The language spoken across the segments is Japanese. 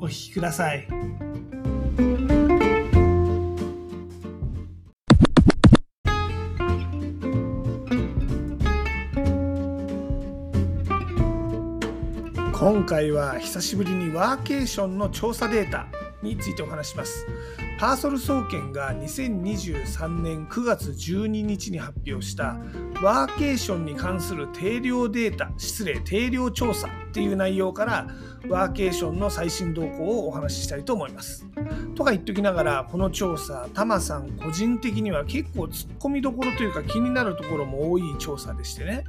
お聞きください。今回は久しぶりにワーケーションの調査データについてお話します。パーソル総研が2023年9月12日に発表したワーケーションに関する定量データ失礼定量調査っていう内容からワーケーションの最新動向をお話ししたいと思います。とか言っときながらこの調査タマさん個人的には結構ツッコミどころというか気になるところも多い調査でしてね。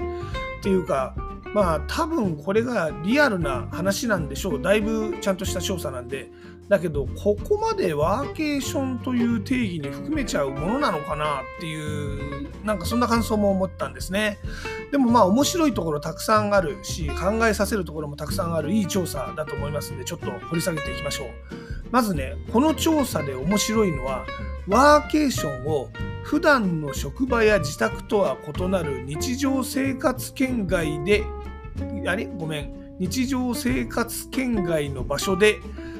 っていうかまあ多分これがリアルな話なんでしょう。だいぶちゃんとした調査なんで。だけどここまでワーケーションという定義に含めちゃうものなのかなっていうなんかそんな感想も思ったんですね。でもまあ面白いところたくさんあるし考えさせるところもたくさんあるいい調査だと思いますんでちょっと掘り下げていきましょう。まずねこの調査で面白いのはワーケーションを普段の職場や自宅とは異なる日常生活圏外であれ？ごめん日常生活圏外の場所で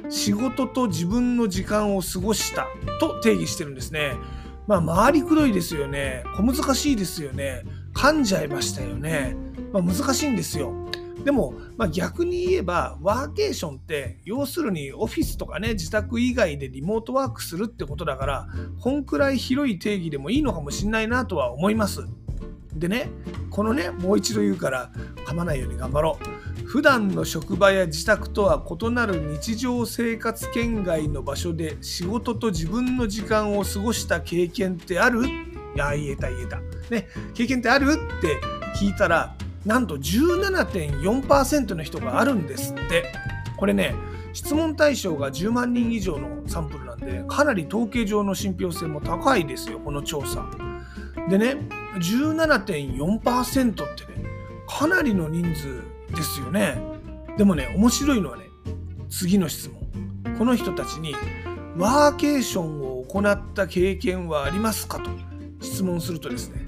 仕事と自分の時間を過ごしたと定義してるんですね。まあ、回りくどいですよね。小難しいですよね。噛んじゃいましたよね。まあ、難しいんですよ。でも、まあ、逆に言えばワーケーションって要するにオフィスとかね自宅以外でリモートワークするってことだからこんくらい広い定義でもいいのかもしんないなとは思います。でねこのねもう一度言うから噛まないように頑張ろう。普段の職場や自宅とは異なる日常生活圏外の場所で仕事と自分の時間を過ごした経験ってある？いや言えた言えた。ね経験ってある？って聞いたらなんと17.4%の人があるんですって。これね質問対象が10万人以上のサンプルなんでかなり統計上の信憑性も高いですよこの調査。でね17.4%ってねかなりの人数ですよね。でもね面白いのはね次の質問。この人たちにワーケーションを行った経験はありますかと質問するとですね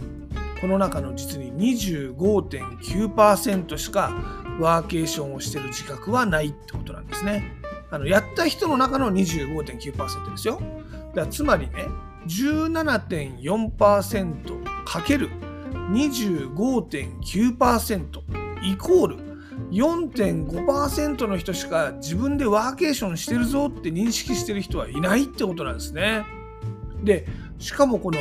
この中の実に25.9%しかワーケーションをしてる自覚はないってことなんですね。あのやった人の中の25.9%ですよ。だからつまりね 17.4%×25.9% イコール4.5%の人しか自分でワーケーションしてるぞって認識してる人はいないってことなんですね。でしかもこの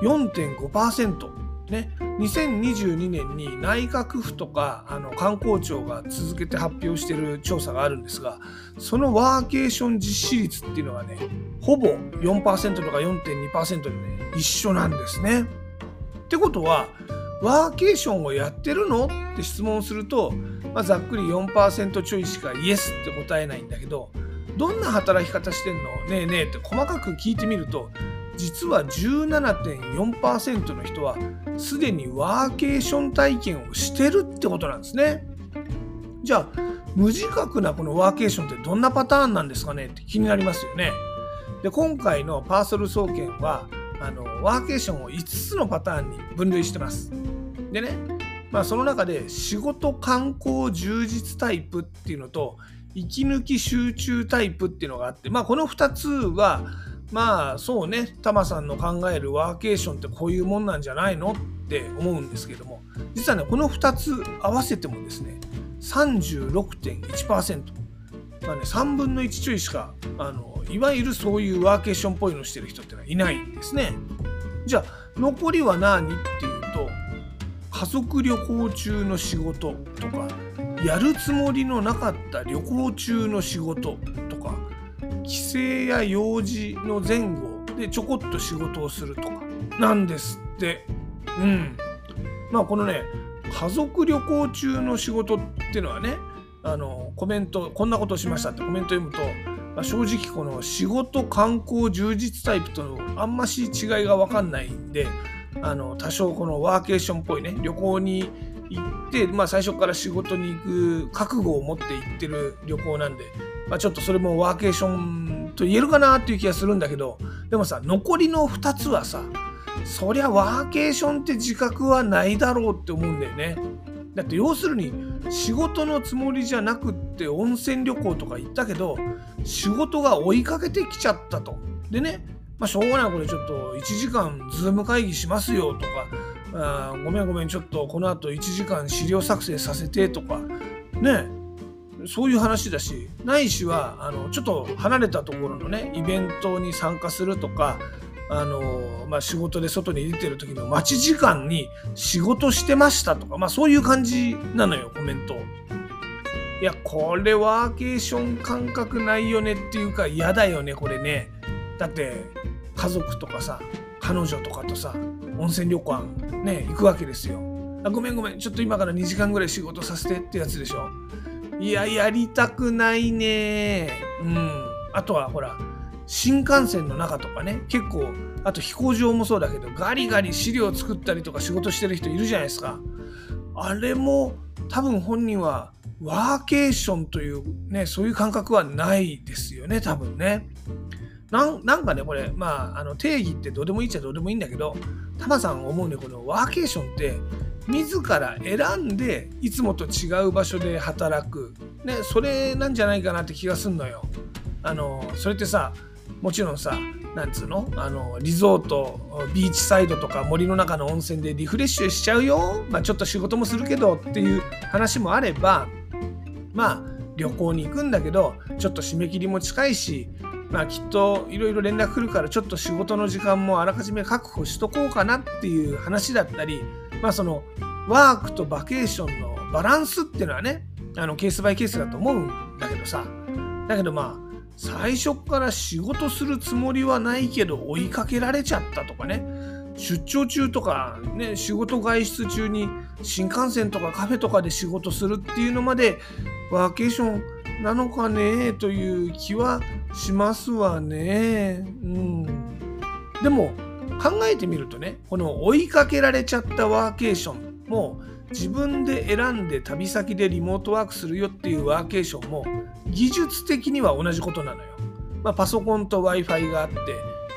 4.5%ね、2022年に内閣府とかあの観光庁が続けて発表している調査があるんですがそのワーケーション実施率っていうのはねほぼ4%とか4.2%でね一緒なんですね。ってことはワーケーションをやってるの？って質問すると、まあ、ざっくり4%ちょいしかイエスって答えないんだけどどんな働き方してんの？ねえねえって細かく聞いてみると実は17.4%の人はすでにワーケーション体験をしてるってことなんですね。じゃあ無自覚なこのワーケーションってどんなパターンなんですかねって気になりますよね。で今回のパーソル総研はあのワーケーションを5つのパターンに分類してます。でね、まあ、その中で仕事観光充実タイプっていうのと息抜き集中タイプっていうのがあって、まあ、この2つはまあそうねタマさんの考えるワーケーションってこういうもんなんじゃないのって思うんですけども実はねこの2つ合わせてもですね36.1%まあね3分の1ちょいしかあのいわゆるそういうワーケーションっぽいのしてる人ってのはいないんですね。じゃあ残りは何っていうと家族旅行中の仕事とかやるつもりのなかった旅行中の仕事帰省や用事の前後でちょこっと仕事をするとかなんですって。うん。まあこのね家族旅行中の仕事っていうのはねあのコメントこんなことしましたってコメント読むとまあ、正直この仕事観光充実タイプとあんまし違いが分かんないんであの多少このワーケーションっぽいね旅行に行って、まあ、最初から仕事に行く覚悟を持って行ってる旅行なんで、まあ、ちょっとそれもワーケーションと言えるかなっていう気がするんだけどでもさ残りの2つはさそりゃワーケーションって自覚はないだろうって思うんだよね。だって要するに仕事のつもりじゃなくって温泉旅行とか行ったけど仕事が追いかけてきちゃったと。でね、まあ、しょうがないこれちょっと1時間ズーム会議しますよとかあごめんごめんちょっとこのあと1時間資料作成させてとかねそういう話だしないしはあのちょっと離れたところのねイベントに参加するとかあのまあ、仕事で外に出てる時の待ち時間に仕事してましたとか、まあ、そういう感じなのよコメント。いやこれワーケーション感覚ないよねっていうか嫌だよねこれね。だって家族とかさ彼女とかとさ温泉旅館ね行くわけですよ。あごめんごめんちょっと今から2時間ぐらい仕事させてってやつでしょ。いややりたくないね。うん。あとはほら新幹線の中とかね。結構あと飛行場もそうだけどガリガリ資料作ったりとか仕事してる人いるじゃないですか。あれも多分本人はワーケーションというねそういう感覚はないですよね多分ね。なんかねこれまああの定義ってどうでもいいっちゃどうでもいいんだけどタマさん思うねこのワーケーションって自ら選んでいつもと違う場所で働く。ねそれなんじゃないかなって気がすんのよ。あのそれってさもちろんさなんつうの？あのリゾートビーチサイドとか森の中の温泉でリフレッシュしちゃうよ、まあ、ちょっと仕事もするけどっていう話もあればまあ旅行に行くんだけどちょっと締め切りも近いしまあきっといろいろ連絡来るからちょっと仕事の時間もあらかじめ確保しとこうかなっていう話だったりまあそのワークとバケーションのバランスっていうのはねあのケースバイケースだと思うんだけどさ。だけどまあ最初から仕事するつもりはないけど追いかけられちゃったとかね。出張中とかね仕事外出中に新幹線とかカフェとかで仕事するっていうのまでワーケーションなのかねという気はしますわね。うん、でも考えてみるとねこの追いかけられちゃったワーケーションも自分で選んで旅先でリモートワークするよっていうワーケーションも技術的には同じことなのよ。まあ、パソコンと Wi-Fi があって、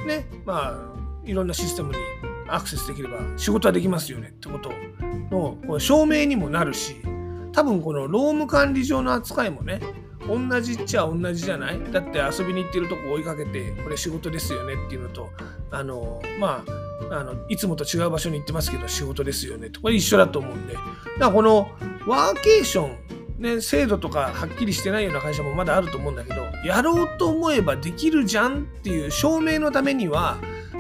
ね、まあ、いろんなシステムにアクセスできれば仕事はできますよねってことの証明にもなるし、多分この労務管理上の扱いもね、同じっちゃ同じじゃない？だって遊びに行ってるとこ追いかけて、これ仕事ですよねっていうのと、あの、まあ、あのいつもと違う場所に行ってますけど仕事ですよねと。これ一緒だと思うんで。だからこのワーケーションね、制度とかはっきりしてないような会社もまだあると思うんだけどやろうと思えばできるじゃんっていう証明のためには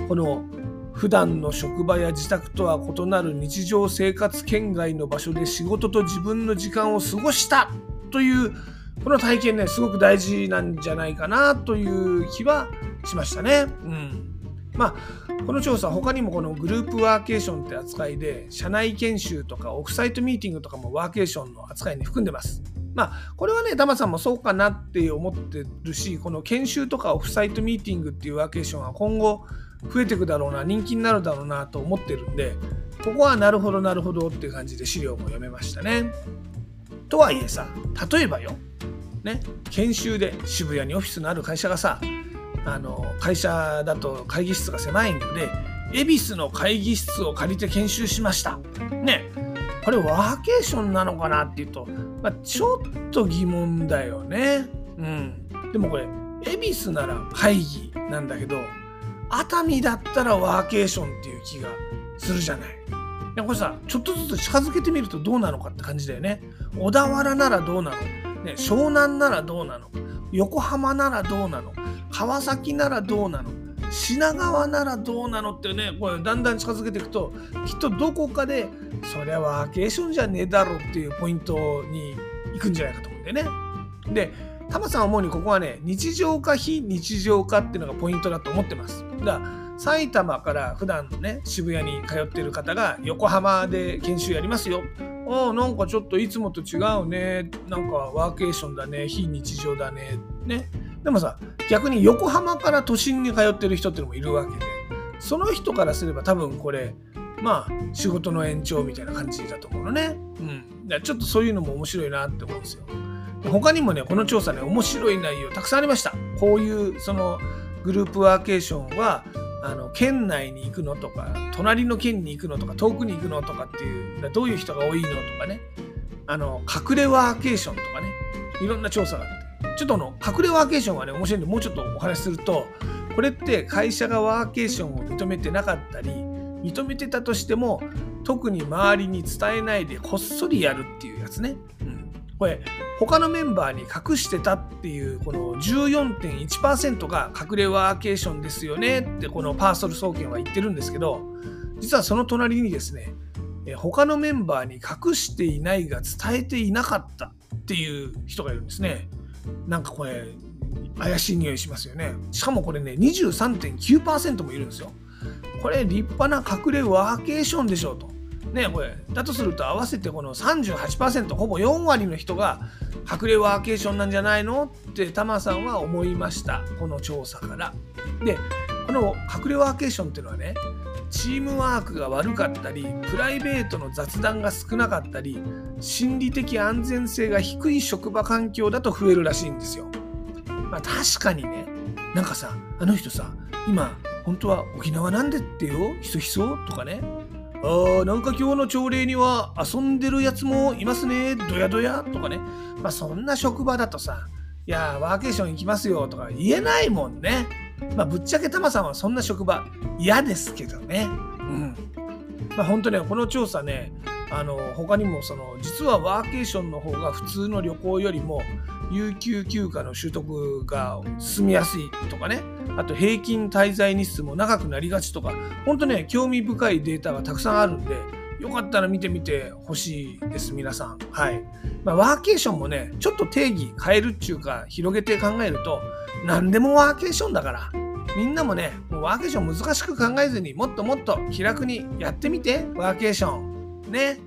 この普段の職場や自宅とは異なる日常生活圏外の場所で仕事と自分の時間を過ごしたというこの体験ねすごく大事なんじゃないかなという気はしましたね。うんまあ、この調査他にもこのグループワーケーションって扱いで社内研修とかオフサイトミーティングとかもワーケーションの扱いに含んでます。まあ、これはね、ダマさんもそうかなって思ってるし、この研修とかオフサイトミーティングっていうワーケーションは今後増えていくだろうな、人気になるだろうなと思ってるんで、ここはなるほどなるほどっていう感じで資料も読めましたね。とはいえさ、例えばよ、ね、研修で渋谷にオフィスのある会社がさ、あの会社だと会議室が狭いので恵比寿の会議室を借りて研修しました。ねこれワーケーションなのかなっていうと、まあ、ちょっと疑問だよね。うん。でもこれ恵比寿なら会議なんだけど熱海だったらワーケーションっていう気がするじゃない。いやこれさちょっとずつ近づけてみるとどうなのかって感じだよね。小田原ならどうなの、ね、湘南ならどうなの？横浜ならどうなの？川崎ならどうなの？品川ならどうなのってねこれだんだん近づけていくときっとどこかでそりゃワーケーションじゃねえだろっていうポイントに行くんじゃないかと思うんだよね。でタマさん思うにここはね日常か非日常かっていうのがポイントだと思ってます。だから埼玉から普段のね渋谷に通ってる方が横浜で研修やりますよ。ああなんかちょっといつもと違うねなんかワーケーションだね非日常だねねでもさ逆に横浜から都心に通ってる人っていうのもいるわけでその人からすれば多分これまあ仕事の延長みたいな感じだと思うのね。うん、ちょっとそういうのも面白いなって思うんですよ。他にもねこの調査ね面白い内容たくさんありました。こういうそのグループワーケーションはあの県内に行くのとか隣の県に行くのとか遠くに行くのとかっていうどういう人が多いのとかね。あの隠れワーケーションとかね。いろんな調査があって。ちょっとあの隠れワーケーションはね面白いんでもうちょっとお話しするとこれって会社がワーケーションを認めてなかったり認めてたとしても特に周りに伝えないでこっそりやるっていうやつね。これ他のメンバーに隠してたっていうこの14.1%が隠れワーケーションですよねってこのパーソル総研は言ってるんですけど実はその隣にですね他のメンバーに隠していないが伝えていなかったっていう人がいるんですね。なんかこれ怪しい匂いしますよね。しかもこれね23.9%もいるんですよ。これ立派な隠れワーケーションでしょうと。ねこれ。だとすると合わせてこの38%ほぼ4割の人が隠れワーケーションなんじゃないの？ってタマさんは思いました。この調査から。でこの隠れワーケーションっていうのはねチームワークが悪かったりプライベートの雑談が少なかったり心理的安全性が低い職場環境だと増えるらしいんですよ。まあ、確かにねなんかさあの人さ今本当は沖縄なんでってよ？ひそひそ？とかね。あーなんか今日の朝礼には遊んでるやつもいますね。どやどやとかね。まあそんな職場だとさいやワーケーション行きますよとか言えないもんね。まあぶっちゃけタマさんはそんな職場嫌ですけどね。うん。まあ本当ねこの調査ねあの他にもその実はワーケーションの方が普通の旅行よりも有給休暇の取得が進みやすいとかね。あと平均滞在日数も長くなりがちとか。本当ね興味深いデータがたくさんあるんでよかったら見てみてほしいです皆さん。はい、まあ、ワーケーションもねちょっと定義変えるっていうか広げて考えると何でもワーケーションだから。みんなもねもうワーケーション難しく考えずにもっともっと気楽にやってみてワーケーション。ね。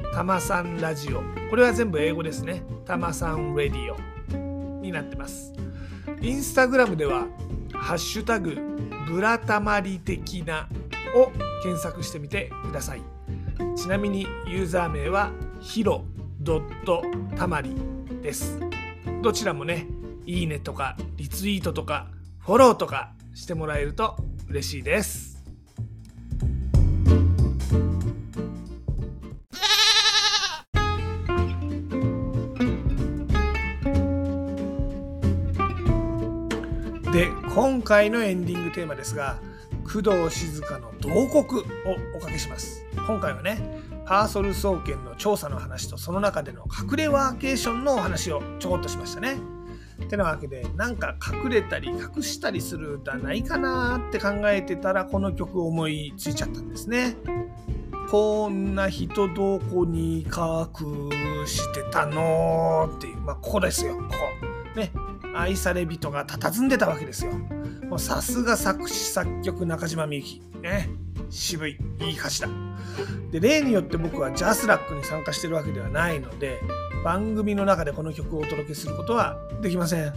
たまさんラジオ。これは全部英語ですね。たまさんラディオになってます。インスタグラムではハッシュタグブラタマリ的なを検索してみてください。ちなみにユーザー名はヒロドットたまりです。どちらもね、いいねとかリツイートとかフォローとかしてもらえると嬉しいです。今回のエンディングテーマですが工藤静香の慟哭をおかけします今回はねパーソル総研の調査の話とその中での隠れワーケーションのお話をちょこっとしましたねてなわけでなんか隠れたり隠したりする歌ないかなって考えてたらこの曲思いついちゃったんですね。こんな人どこに隠してたのっていう、まあ、ここですよ、ここ。ね。愛され人が佇んでたわけですよ。もうさすが作詞作曲中島みゆき。ね。渋い、いい歌詞だ。で、例によって僕はジャスラックに参加してるわけではないので、番組の中でこの曲をお届けすることはできません。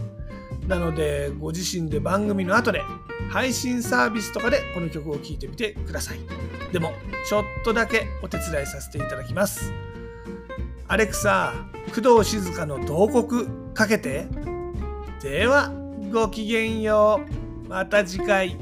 なので、ご自身で番組の後で配信サービスとかでこの曲を聴いてみてください。でも、ちょっとだけお手伝いさせていただきます。アレクサ工藤静香の慟哭かけてではごきげんようまた次回。